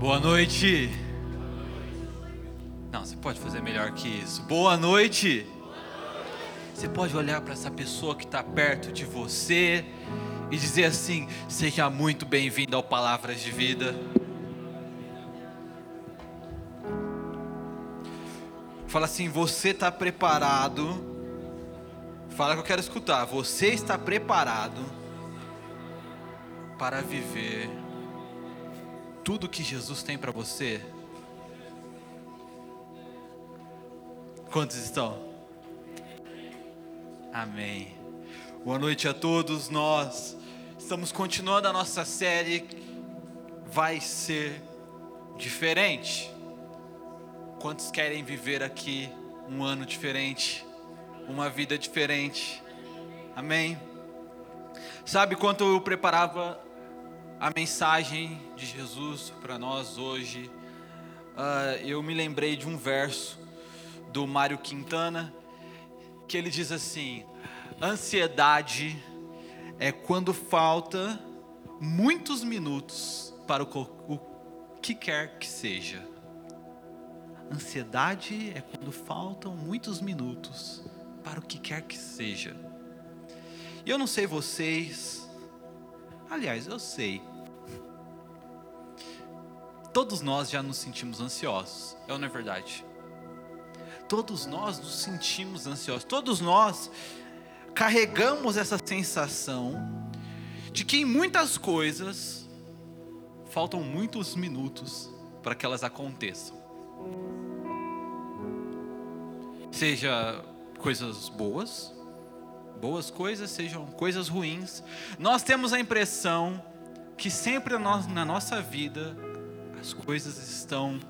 Boa noite. Não, você pode fazer melhor que isso. Boa noite. Você pode olhar para essa pessoa que está perto de você e dizer assim: Seja muito bem-vindo ao Palavras de Vida. Fala assim: Você está preparado? Fala que eu quero escutar. Você está preparado para viver tudo que Jesus tem para você? Quantos estão? Amém. Boa noite a todos. Nós estamos continuando a nossa série. Vai ser diferente. Quantos querem viver aqui um ano diferente, uma vida diferente? Amém. Sabe quanto eu preparava a mensagem de Jesus para nós hoje, uh, eu me lembrei de um verso do Mário Quintana, que ele diz assim: ansiedade é quando falta muitos minutos para o, o que quer que seja. Ansiedade é quando faltam muitos minutos para o que quer que seja. E eu não sei vocês, aliás, eu sei, Todos nós já nos sentimos ansiosos, é ou não é verdade? Todos nós nos sentimos ansiosos, todos nós carregamos essa sensação de que em muitas coisas faltam muitos minutos para que elas aconteçam. Seja coisas boas, boas coisas, sejam coisas ruins, nós temos a impressão que sempre na nossa vida as coisas estão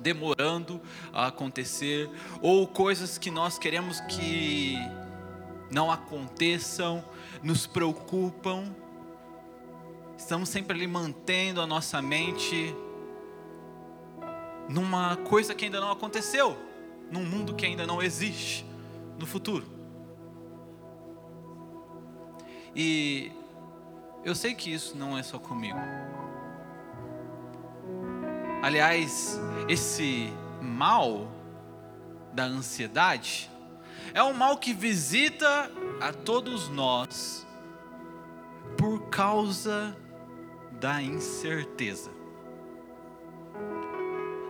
demorando a acontecer, ou coisas que nós queremos que não aconteçam, nos preocupam. Estamos sempre ali mantendo a nossa mente numa coisa que ainda não aconteceu, num mundo que ainda não existe no futuro. E eu sei que isso não é só comigo. Aliás, esse mal da ansiedade é um mal que visita a todos nós por causa da incerteza.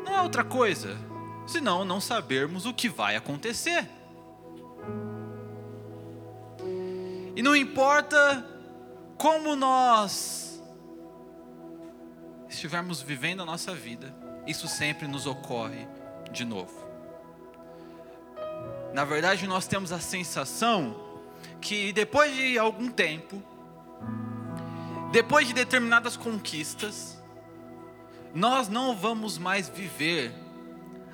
Não é outra coisa, senão não sabermos o que vai acontecer. E não importa como nós estivermos vivendo a nossa vida, isso sempre nos ocorre de novo. Na verdade, nós temos a sensação que depois de algum tempo, depois de determinadas conquistas, nós não vamos mais viver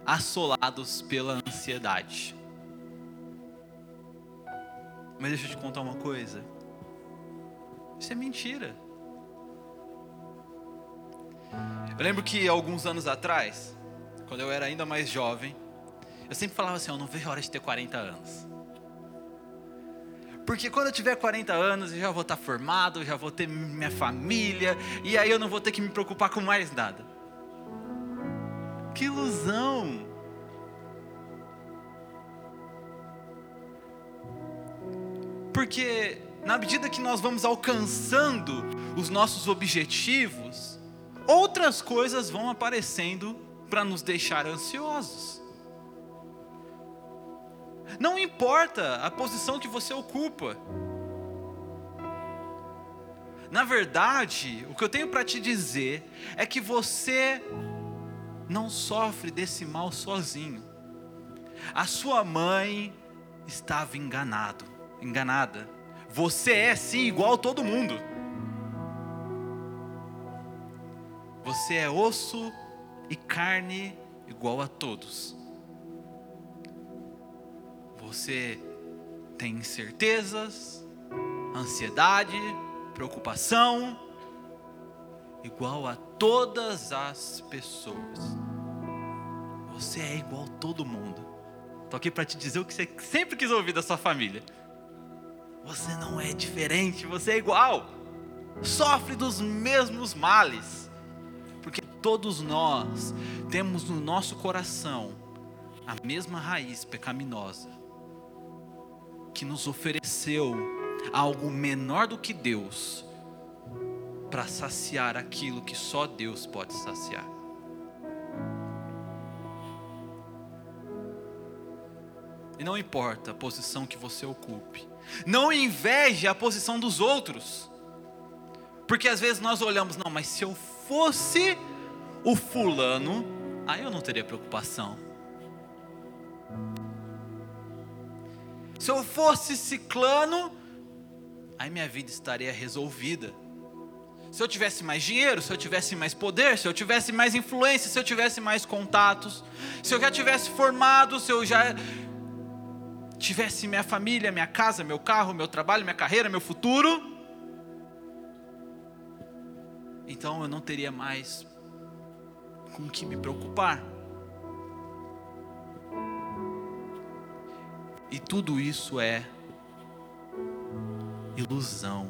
assolados pela ansiedade. Mas deixa eu te contar uma coisa. Isso é mentira. Eu lembro que alguns anos atrás, quando eu era ainda mais jovem, eu sempre falava assim: eu não vejo a hora de ter 40 anos. Porque quando eu tiver 40 anos, eu já vou estar formado, já vou ter minha família, e aí eu não vou ter que me preocupar com mais nada. Que ilusão! Porque na medida que nós vamos alcançando os nossos objetivos, outras coisas vão aparecendo para nos deixar ansiosos. Não importa a posição que você ocupa. Na verdade, o que eu tenho para te dizer é que você não sofre desse mal sozinho. A sua mãe estava enganado, enganada. Você é sim igual todo mundo. Você é osso e carne igual a todos. Você tem incertezas, ansiedade, preocupação, igual a todas as pessoas. Você é igual a todo mundo. Estou aqui para te dizer o que você sempre quis ouvir da sua família. Você não é diferente, você é igual. Sofre dos mesmos males Todos nós temos no nosso coração a mesma raiz pecaminosa que nos ofereceu algo menor do que Deus para saciar aquilo que só Deus pode saciar. E não importa a posição que você ocupe, não inveje a posição dos outros, porque às vezes nós olhamos, não, mas se eu fosse o fulano, aí eu não teria preocupação. Se eu fosse ciclano, aí minha vida estaria resolvida. Se eu tivesse mais dinheiro, se eu tivesse mais poder, se eu tivesse mais influência, se eu tivesse mais contatos, se eu já tivesse formado, se eu já tivesse minha família, minha casa, meu carro, meu trabalho, minha carreira, meu futuro, então eu não teria mais com o que me preocupar. E tudo isso é ilusão.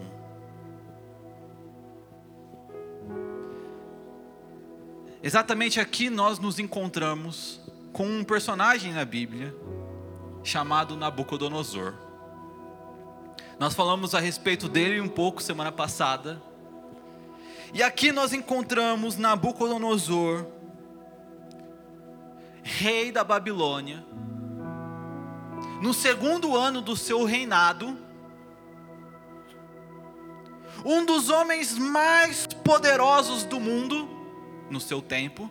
Exatamente aqui nós nos encontramos com um personagem na Bíblia chamado Nabucodonosor. Nós falamos a respeito dele um pouco semana passada. E aqui nós encontramos Nabucodonosor, rei da Babilônia, no segundo ano do seu reinado, um dos homens mais poderosos do mundo no seu tempo,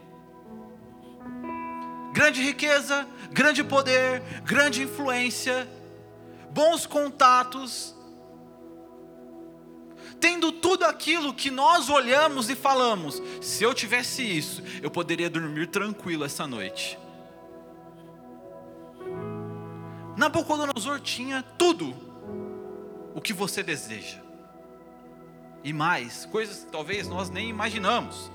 grande riqueza, grande poder, grande influência, bons contatos, tendo tudo aquilo que nós olhamos e falamos: se eu tivesse isso, eu poderia dormir tranquilo essa noite. Nabucodonosor tinha tudo o que você deseja. E mais, coisas que talvez nós nem imaginamos.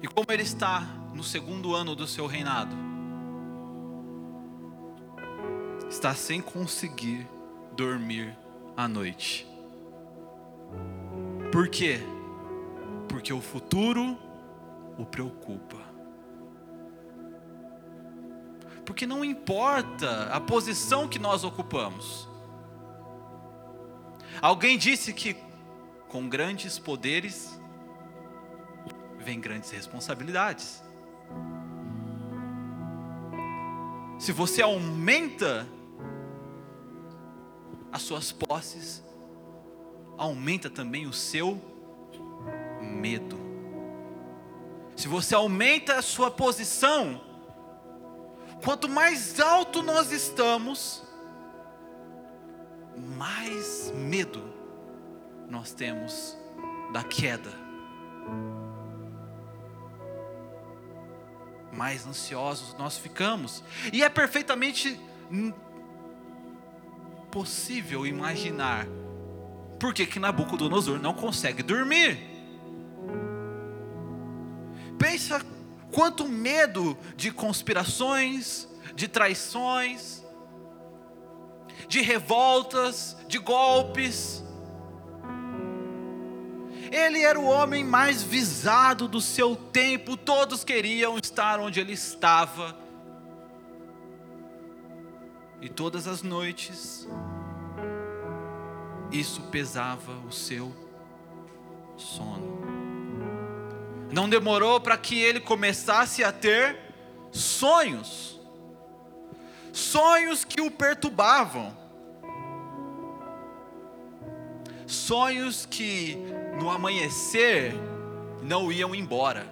E como ele está no segundo ano do seu reinado, está sem conseguir dormir à noite. Por quê? Porque o futuro o preocupa. Porque não importa a posição que nós ocupamos. Alguém disse que com grandes poderes vem grandes responsabilidades. Se você aumenta as suas posses, aumenta também o seu medo. Se você aumenta a sua posição, Quanto mais alto nós estamos, mais medo nós temos da queda. Mais ansiosos nós ficamos. E é perfeitamente possível imaginar por que, que Nabucodonosor não consegue dormir. Pensa Quanto medo de conspirações, de traições, de revoltas, de golpes. Ele era o homem mais visado do seu tempo, todos queriam estar onde ele estava. E todas as noites, isso pesava o seu sono. Não demorou para que ele começasse a ter sonhos, sonhos que o perturbavam, sonhos que no amanhecer não iam embora.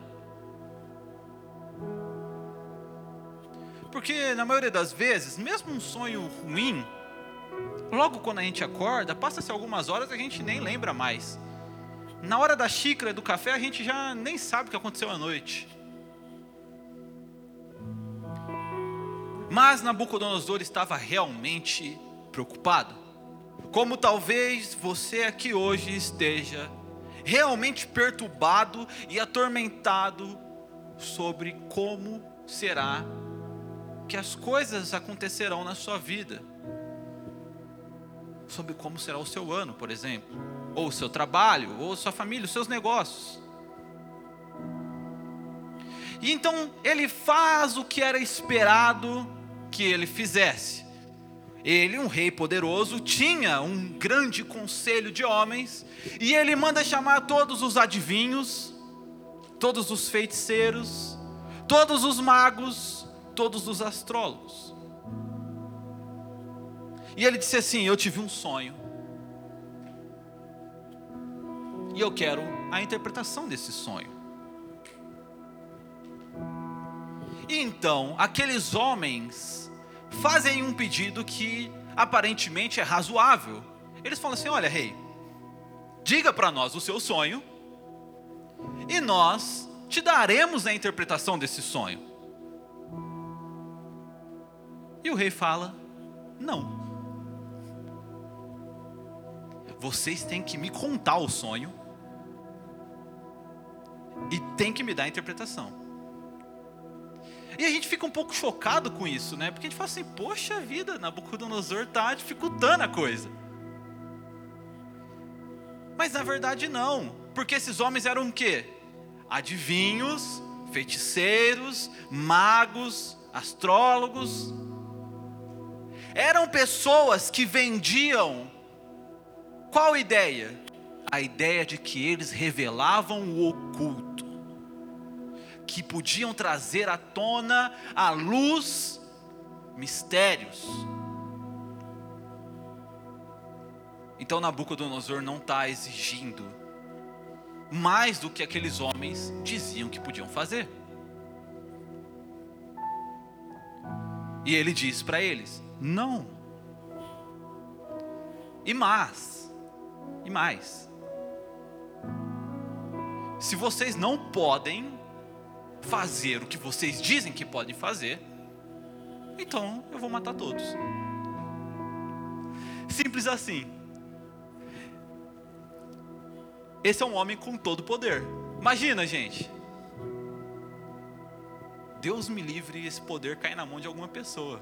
Porque na maioria das vezes, mesmo um sonho ruim, logo quando a gente acorda, passa-se algumas horas e a gente nem lembra mais. Na hora da xícara do café, a gente já nem sabe o que aconteceu à noite. Mas Nabucodonosor estava realmente preocupado. Como talvez você aqui hoje esteja realmente perturbado e atormentado sobre como será que as coisas acontecerão na sua vida. Sobre como será o seu ano, por exemplo ou o seu trabalho, ou sua família, os seus negócios. E então ele faz o que era esperado que ele fizesse. Ele, um rei poderoso, tinha um grande conselho de homens, e ele manda chamar todos os adivinhos, todos os feiticeiros, todos os magos, todos os astrólogos. E ele disse assim: Eu tive um sonho, e eu quero a interpretação desse sonho. Então, aqueles homens fazem um pedido que aparentemente é razoável. Eles falam assim: Olha, rei, diga para nós o seu sonho, e nós te daremos a interpretação desse sonho. E o rei fala: Não. Vocês têm que me contar o sonho e tem que me dar a interpretação. E a gente fica um pouco chocado com isso, né? Porque a gente fala assim, poxa vida, Nabucodonosor está dificultando a coisa. Mas na verdade não, porque esses homens eram o quê? Adivinhos, feiticeiros, magos, astrólogos. Eram pessoas que vendiam qual ideia? A ideia de que eles revelavam o oculto que podiam trazer à tona à luz mistérios. Então Nabucodonosor não está exigindo mais do que aqueles homens diziam que podiam fazer. E ele diz para eles: não. E mais, e mais. Se vocês não podem fazer o que vocês dizem que podem fazer, então eu vou matar todos. Simples assim. Esse é um homem com todo poder. Imagina, gente. Deus me livre esse poder cair na mão de alguma pessoa,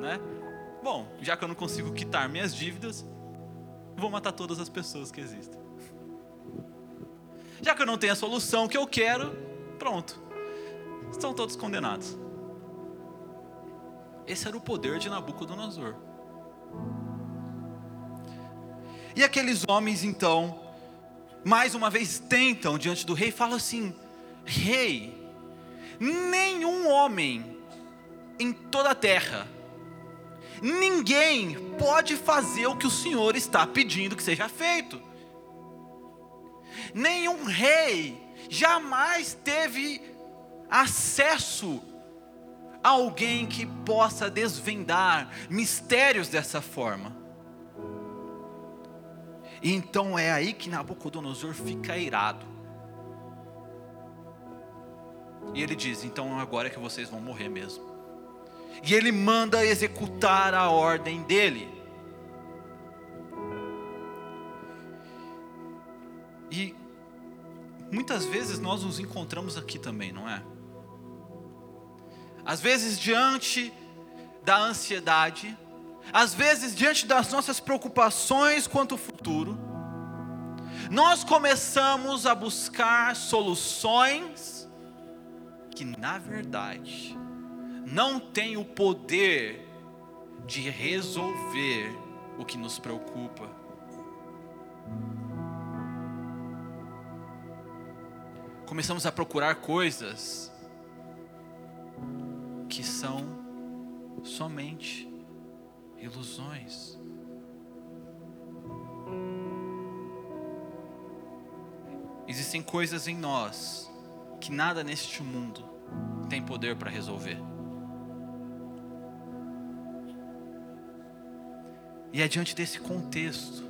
né? Bom, já que eu não consigo quitar minhas dívidas, vou matar todas as pessoas que existem. Já que eu não tenho a solução que eu quero, Pronto. Estão todos condenados. Esse era o poder de Nabucodonosor. E aqueles homens então, mais uma vez tentam diante do rei falam assim: Rei, nenhum homem em toda a terra, ninguém pode fazer o que o Senhor está pedindo que seja feito. Nenhum rei jamais teve acesso a alguém que possa desvendar mistérios dessa forma. E então é aí que Nabucodonosor fica irado. E ele diz: Então agora é que vocês vão morrer mesmo. E ele manda executar a ordem dele. E muitas vezes nós nos encontramos aqui também, não é? Às vezes diante da ansiedade, às vezes diante das nossas preocupações quanto ao futuro, nós começamos a buscar soluções que na verdade não têm o poder de resolver o que nos preocupa. Começamos a procurar coisas que são somente ilusões. Existem coisas em nós que nada neste mundo tem poder para resolver. E é diante desse contexto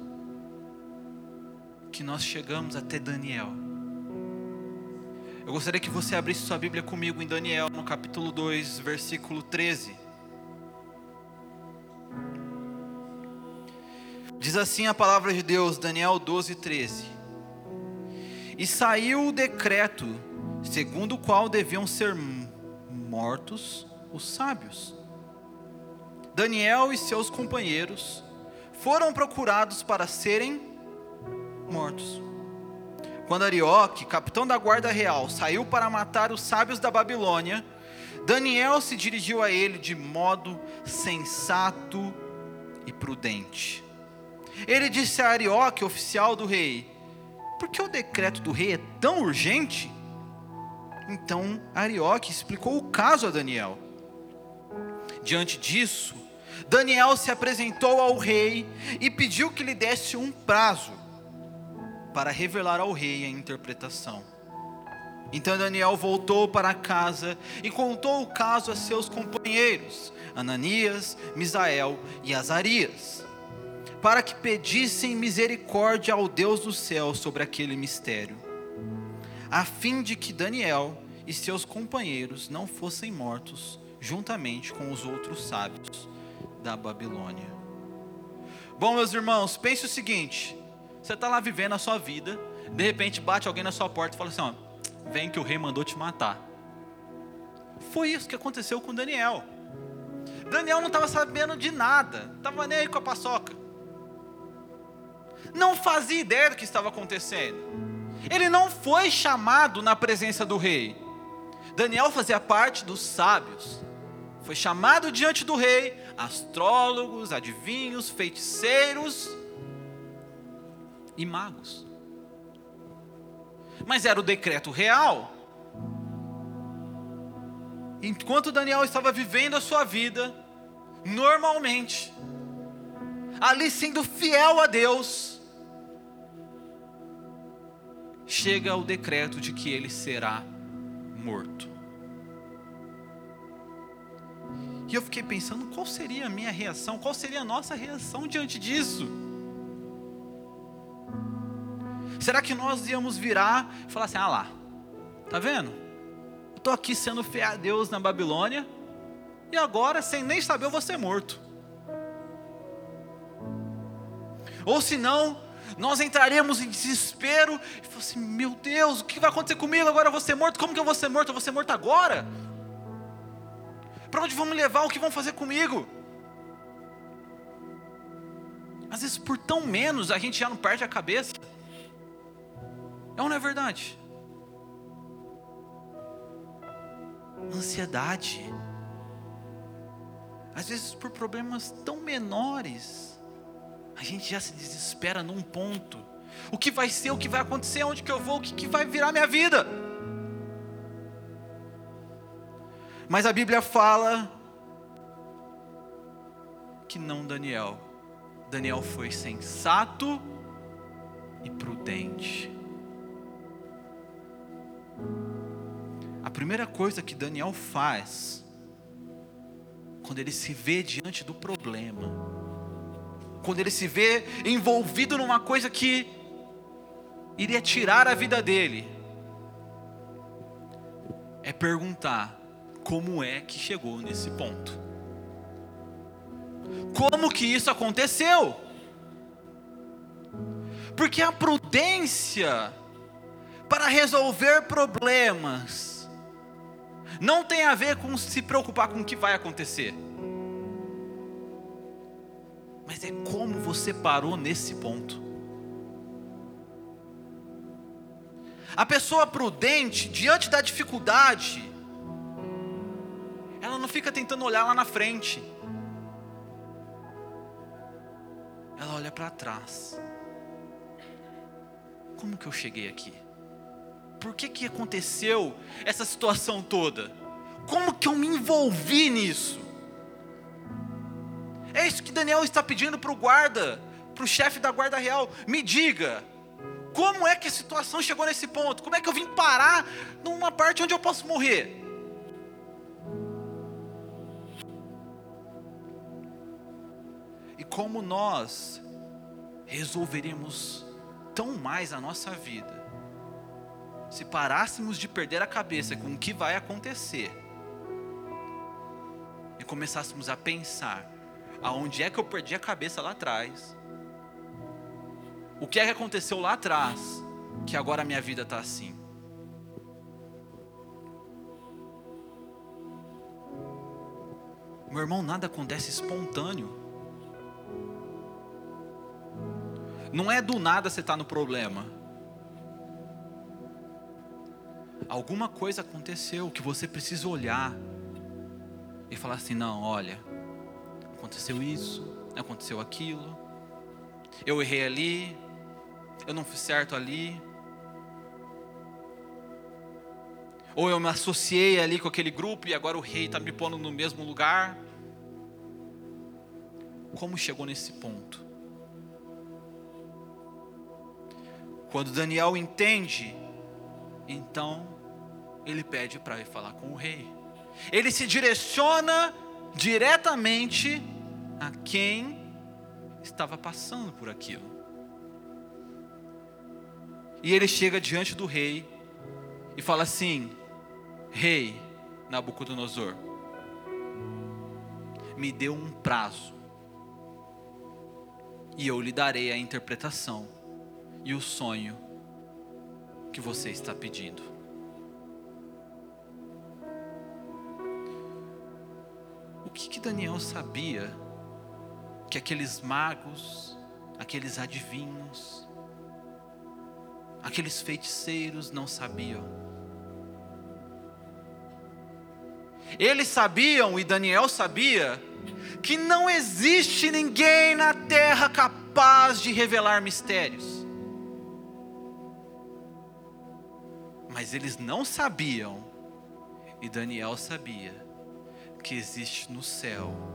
que nós chegamos até Daniel. Eu gostaria que você abrisse sua Bíblia comigo em Daniel, no capítulo 2, versículo 13. Diz assim a palavra de Deus, Daniel 12, 13. E saiu o decreto, segundo o qual deviam ser mortos os sábios. Daniel e seus companheiros foram procurados para serem mortos. Quando Arioque, capitão da guarda real, saiu para matar os sábios da Babilônia, Daniel se dirigiu a ele de modo sensato e prudente. Ele disse a Arioque, oficial do rei: Por que o decreto do rei é tão urgente? Então Arioque explicou o caso a Daniel. Diante disso, Daniel se apresentou ao rei e pediu que lhe desse um prazo para revelar ao rei a interpretação. Então Daniel voltou para casa e contou o caso a seus companheiros, Ananias, Misael e Azarias, para que pedissem misericórdia ao Deus do céu sobre aquele mistério, a fim de que Daniel e seus companheiros não fossem mortos juntamente com os outros sábios da Babilônia. Bom, meus irmãos, pense o seguinte: você está lá vivendo a sua vida, de repente bate alguém na sua porta e fala assim: ó, vem que o rei mandou te matar. Foi isso que aconteceu com Daniel. Daniel não estava sabendo de nada, estava nem aí com a paçoca. Não fazia ideia do que estava acontecendo. Ele não foi chamado na presença do rei. Daniel fazia parte dos sábios. Foi chamado diante do rei, astrólogos, adivinhos, feiticeiros e magos. Mas era o decreto real. Enquanto Daniel estava vivendo a sua vida, normalmente, ali sendo fiel a Deus, chega o decreto de que ele será morto. E eu fiquei pensando qual seria a minha reação, qual seria a nossa reação diante disso. Será que nós íamos virar e falar assim: ah lá, tá vendo? Estou aqui sendo fiel a Deus na Babilônia, e agora, sem nem saber, eu vou ser morto. Ou se não, nós entraremos em desespero e falar assim: meu Deus, o que vai acontecer comigo? Agora eu vou ser morto? Como que eu vou ser morto? Eu vou ser morto agora? Para onde vão me levar? O que vão fazer comigo? Às vezes, por tão menos, a gente já não perde a cabeça. É ou não é verdade? Ansiedade. Às vezes, por problemas tão menores, a gente já se desespera num ponto. O que vai ser, o que vai acontecer, onde que eu vou, o que, que vai virar minha vida? Mas a Bíblia fala que não Daniel. Daniel foi sensato e prudente. A primeira coisa que Daniel faz, quando ele se vê diante do problema, quando ele se vê envolvido numa coisa que iria tirar a vida dele, é perguntar: como é que chegou nesse ponto. Como que isso aconteceu? Porque a prudência para resolver problemas não tem a ver com se preocupar com o que vai acontecer. Mas é como você parou nesse ponto. A pessoa prudente, diante da dificuldade, ela não fica tentando olhar lá na frente. Ela olha para trás. Como que eu cheguei aqui? Por que que aconteceu essa situação toda? Como que eu me envolvi nisso? É isso que Daniel está pedindo para o guarda, para o chefe da guarda real. Me diga, como é que a situação chegou nesse ponto? Como é que eu vim parar numa parte onde eu posso morrer? como nós resolveríamos tão mais a nossa vida se parássemos de perder a cabeça com o que vai acontecer e começássemos a pensar aonde é que eu perdi a cabeça lá atrás, o que é que aconteceu lá atrás, que agora a minha vida está assim. Meu irmão, nada acontece espontâneo. Não é do nada você está no problema. Alguma coisa aconteceu que você precisa olhar e falar assim: não, olha, aconteceu isso, aconteceu aquilo, eu errei ali, eu não fiz certo ali, ou eu me associei ali com aquele grupo e agora o rei está me pondo no mesmo lugar. Como chegou nesse ponto? Quando Daniel entende, então ele pede para ir falar com o rei. Ele se direciona diretamente a quem estava passando por aquilo. E ele chega diante do rei e fala assim: Rei Nabucodonosor, me dê um prazo, e eu lhe darei a interpretação e o sonho que você está pedindo. Que, que Daniel sabia que aqueles magos, aqueles adivinhos, aqueles feiticeiros não sabiam? Eles sabiam, e Daniel sabia, que não existe ninguém na terra capaz de revelar mistérios. Mas eles não sabiam, e Daniel sabia, que existe no céu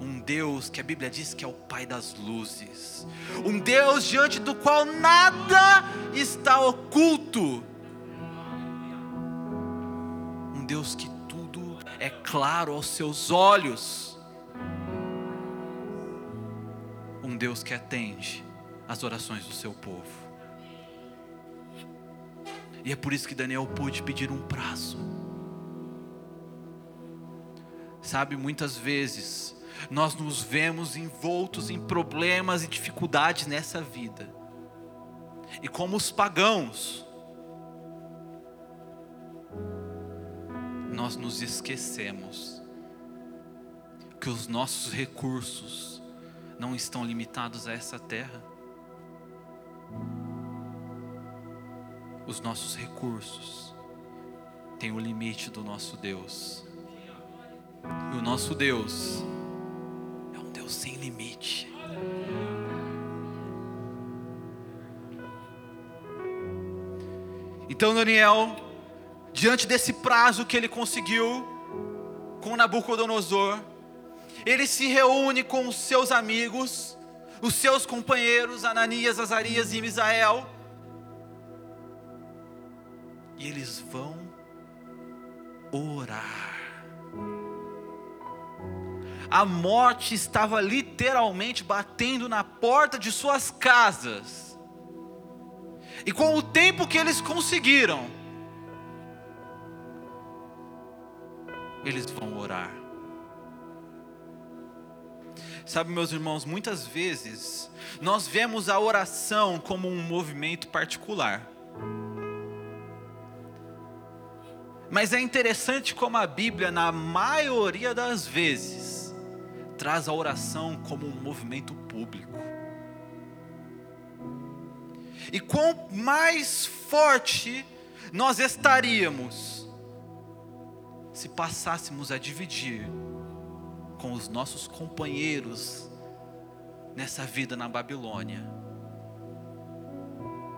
um Deus que a Bíblia diz que é o Pai das luzes, um Deus diante do qual nada está oculto, um Deus que tudo é claro aos seus olhos, um Deus que atende às orações do seu povo. E é por isso que Daniel pôde pedir um prazo. Sabe, muitas vezes nós nos vemos envoltos em problemas e dificuldades nessa vida. E como os pagãos, nós nos esquecemos que os nossos recursos não estão limitados a essa terra. Os nossos recursos têm o limite do nosso Deus. E o nosso Deus é um Deus sem limite. Então Daniel, diante desse prazo que ele conseguiu com Nabucodonosor, ele se reúne com os seus amigos, os seus companheiros Ananias, Azarias e Misael, e eles vão orar. A morte estava literalmente batendo na porta de suas casas. E com o tempo que eles conseguiram, eles vão orar. Sabe, meus irmãos, muitas vezes nós vemos a oração como um movimento particular. Mas é interessante como a Bíblia, na maioria das vezes, traz a oração como um movimento público. E quanto mais forte nós estaríamos se passássemos a dividir com os nossos companheiros nessa vida na Babilônia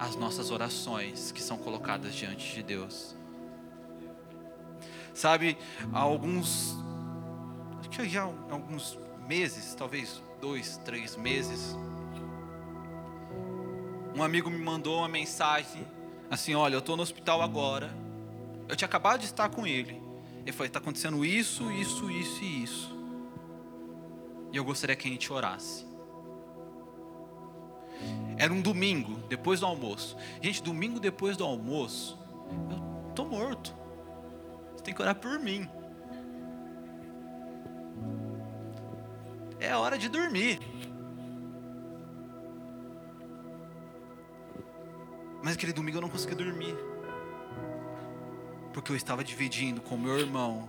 as nossas orações que são colocadas diante de Deus. Sabe, há alguns, acho que já há alguns meses, talvez dois, três meses, um amigo me mandou uma mensagem assim: Olha, eu estou no hospital agora. Eu tinha acabado de estar com ele. Ele falou: Está acontecendo isso, isso, isso e isso. E eu gostaria que a gente orasse. Era um domingo, depois do almoço. Gente, domingo depois do almoço, eu estou morto. Você tem que orar por mim. É hora de dormir. Mas aquele domingo eu não consegui dormir. Porque eu estava dividindo com meu irmão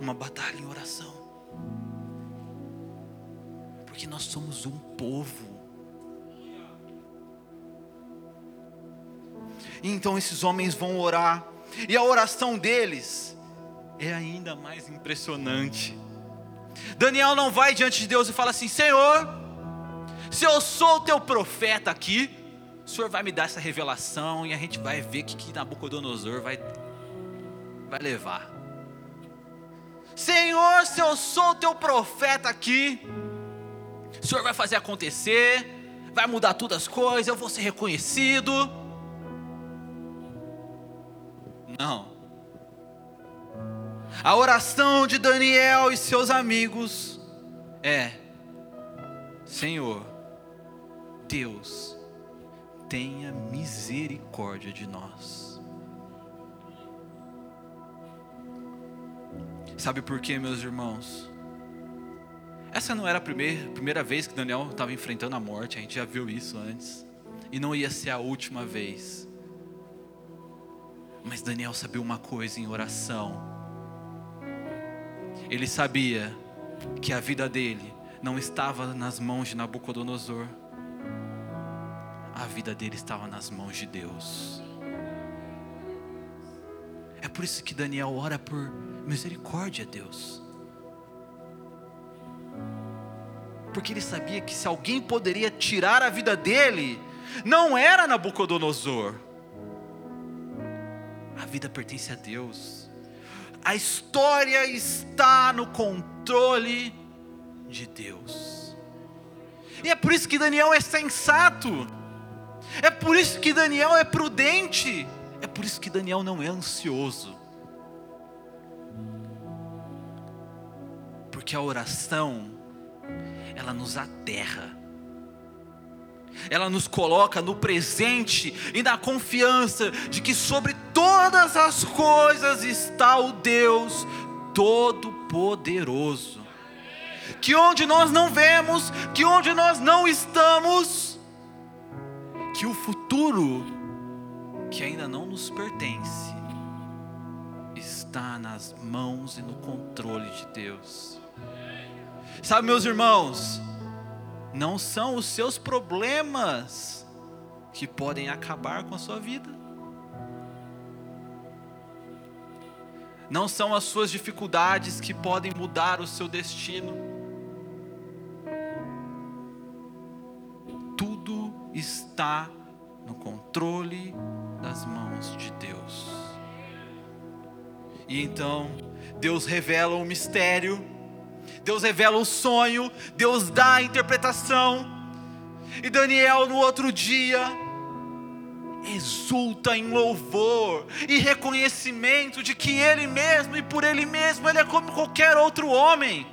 uma batalha em oração. Porque nós somos um povo. E então esses homens vão orar, e a oração deles é ainda mais impressionante. Daniel não vai diante de Deus e fala assim: Senhor, se eu sou o teu profeta aqui, o Senhor vai me dar essa revelação e a gente vai ver que, que Nabucodonosor vai, vai levar. Senhor, se eu sou o teu profeta aqui, o Senhor vai fazer acontecer, vai mudar todas as coisas, eu vou ser reconhecido. Não. A oração de Daniel e seus amigos é: Senhor, Deus, tenha misericórdia de nós. Sabe por quê, meus irmãos? Essa não era a primeira, primeira vez que Daniel estava enfrentando a morte, a gente já viu isso antes. E não ia ser a última vez. Mas Daniel sabia uma coisa em oração. Ele sabia que a vida dele não estava nas mãos de Nabucodonosor. A vida dele estava nas mãos de Deus. É por isso que Daniel ora por misericórdia a Deus. Porque ele sabia que se alguém poderia tirar a vida dele, não era Nabucodonosor. A vida pertence a Deus. A história está no controle de Deus. E é por isso que Daniel é sensato. É por isso que Daniel é prudente. É por isso que Daniel não é ansioso. Porque a oração, ela nos aterra ela nos coloca no presente e na confiança de que sobre todas as coisas está o Deus Todo-Poderoso. Que onde nós não vemos, que onde nós não estamos, que o futuro que ainda não nos pertence está nas mãos e no controle de Deus. Sabe, meus irmãos, não são os seus problemas que podem acabar com a sua vida. Não são as suas dificuldades que podem mudar o seu destino. Tudo está no controle das mãos de Deus. E então, Deus revela o mistério Deus revela o sonho, Deus dá a interpretação. E Daniel, no outro dia, exulta em louvor e reconhecimento de que ele mesmo e por ele mesmo ele é como qualquer outro homem.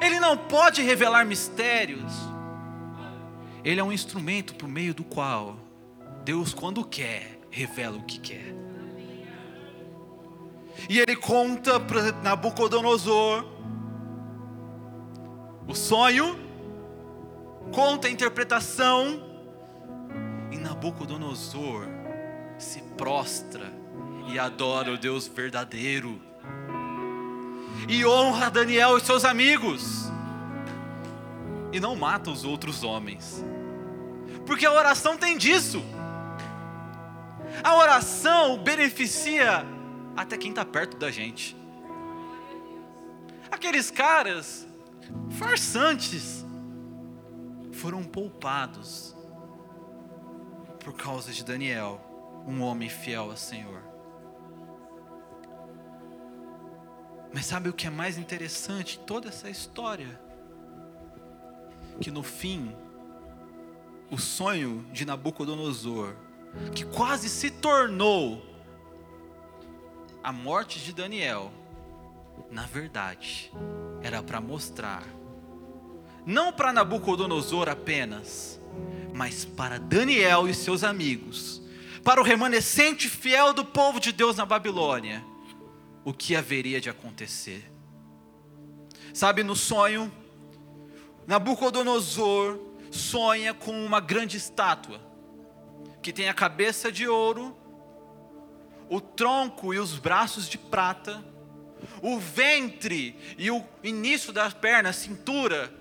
Ele não pode revelar mistérios. Ele é um instrumento por meio do qual Deus, quando quer, revela o que quer. E ele conta para Nabucodonosor o sonho, conta a interpretação, e Nabucodonosor se prostra e adora o Deus verdadeiro, e honra Daniel e seus amigos, e não mata os outros homens, porque a oração tem disso. A oração beneficia até quem está perto da gente. Aqueles caras farsantes foram poupados por causa de Daniel, um homem fiel ao Senhor. Mas sabe o que é mais interessante toda essa história? Que no fim, o sonho de Nabucodonosor, que quase se tornou a morte de Daniel, na verdade, era para mostrar, não para Nabucodonosor apenas, mas para Daniel e seus amigos, para o remanescente fiel do povo de Deus na Babilônia, o que haveria de acontecer. Sabe, no sonho, Nabucodonosor sonha com uma grande estátua, que tem a cabeça de ouro o tronco e os braços de prata, o ventre e o início das pernas, cintura,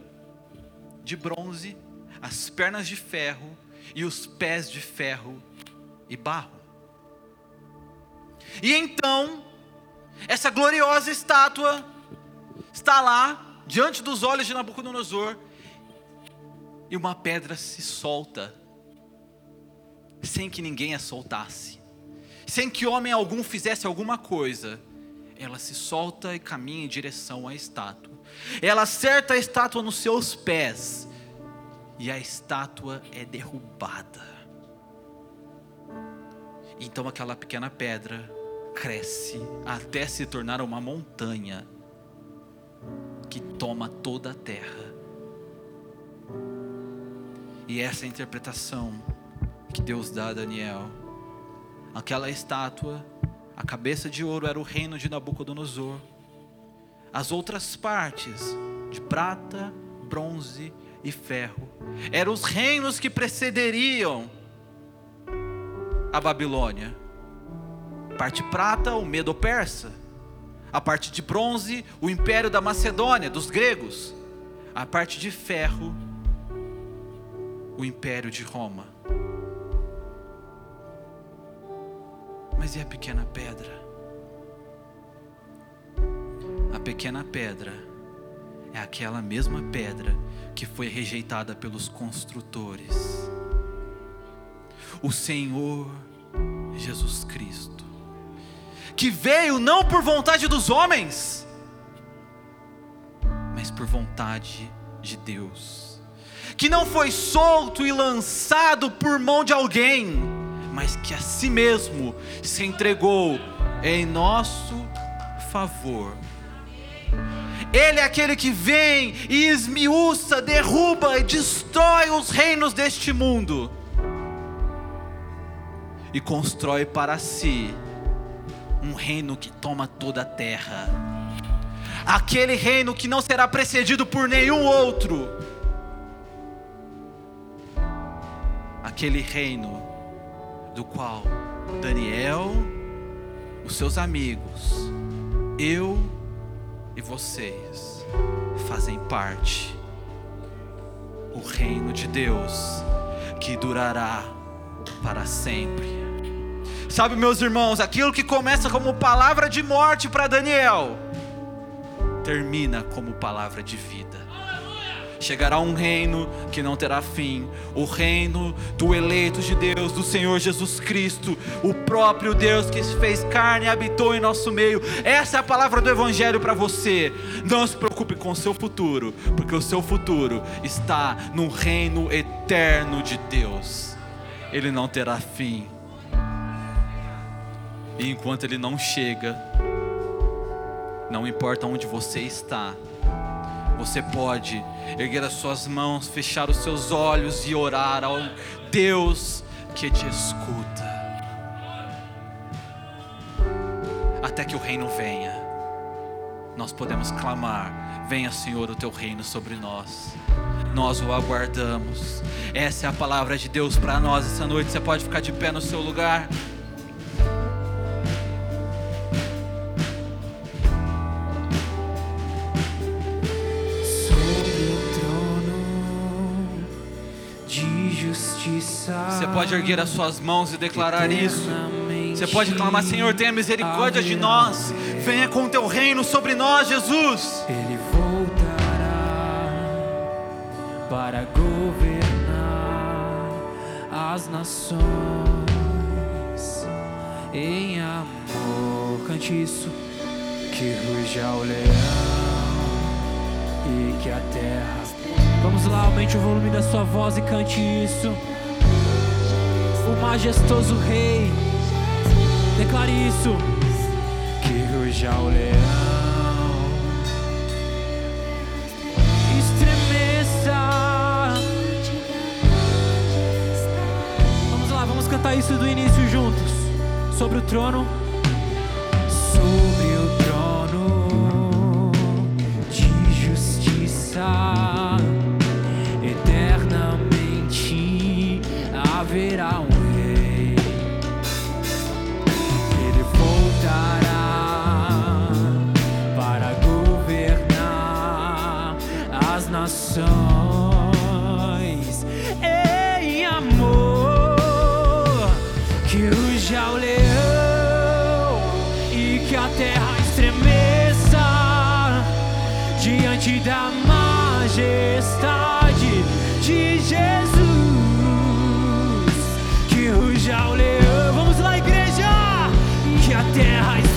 de bronze, as pernas de ferro e os pés de ferro e barro. E então, essa gloriosa estátua está lá, diante dos olhos de Nabucodonosor, e uma pedra se solta, sem que ninguém a soltasse, sem que homem algum fizesse alguma coisa. Ela se solta e caminha em direção à estátua. Ela acerta a estátua nos seus pés, e a estátua é derrubada. Então aquela pequena pedra cresce até se tornar uma montanha que toma toda a terra. E essa é a interpretação que Deus dá a Daniel. Aquela estátua, a cabeça de ouro era o reino de Nabucodonosor. As outras partes, de prata, bronze e ferro, eram os reinos que precederiam a Babilônia. Parte prata, o Medo-Persa. A parte de bronze, o império da Macedônia, dos gregos. A parte de ferro, o império de Roma. Mas e a pequena pedra? A pequena pedra é aquela mesma pedra que foi rejeitada pelos construtores. O Senhor Jesus Cristo, que veio não por vontade dos homens, mas por vontade de Deus que não foi solto e lançado por mão de alguém, mas que a si mesmo se entregou em nosso favor. Ele é aquele que vem e esmiuça, derruba e destrói os reinos deste mundo e constrói para si um reino que toma toda a terra. Aquele reino que não será precedido por nenhum outro aquele reino do qual Daniel, os seus amigos, eu e vocês fazem parte. O reino de Deus que durará para sempre. Sabe, meus irmãos, aquilo que começa como palavra de morte para Daniel, termina como palavra de vida chegará um reino que não terá fim o reino do eleito de Deus, do Senhor Jesus Cristo, o próprio Deus que se fez carne e habitou em nosso meio. Essa é a palavra do Evangelho para você. Não se preocupe com o seu futuro, porque o seu futuro está no reino eterno de Deus, ele não terá fim. E enquanto ele não chega, não importa onde você está, você pode erguer as suas mãos, fechar os seus olhos e orar ao Deus que te escuta. Até que o reino venha, nós podemos clamar: Venha, Senhor, o teu reino sobre nós. Nós o aguardamos. Essa é a palavra de Deus para nós essa noite. Você pode ficar de pé no seu lugar. Pode erguer as suas mãos e declarar isso. Você pode clamar, Senhor, tenha misericórdia de nós. Venha com o teu reino sobre nós, Jesus. Ele voltará para governar as nações em amor. Cante isso. Que ruja o leão e que a terra. Vamos lá, aumente o volume da sua voz e cante isso o majestoso Rei. Declare isso. Que ruja o leão, estremeça. Vamos lá, vamos cantar isso do início juntos. Sobre o trono. diante da majestade de Jesus. Que ruja o leão, vamos lá, igreja! Que a terra está.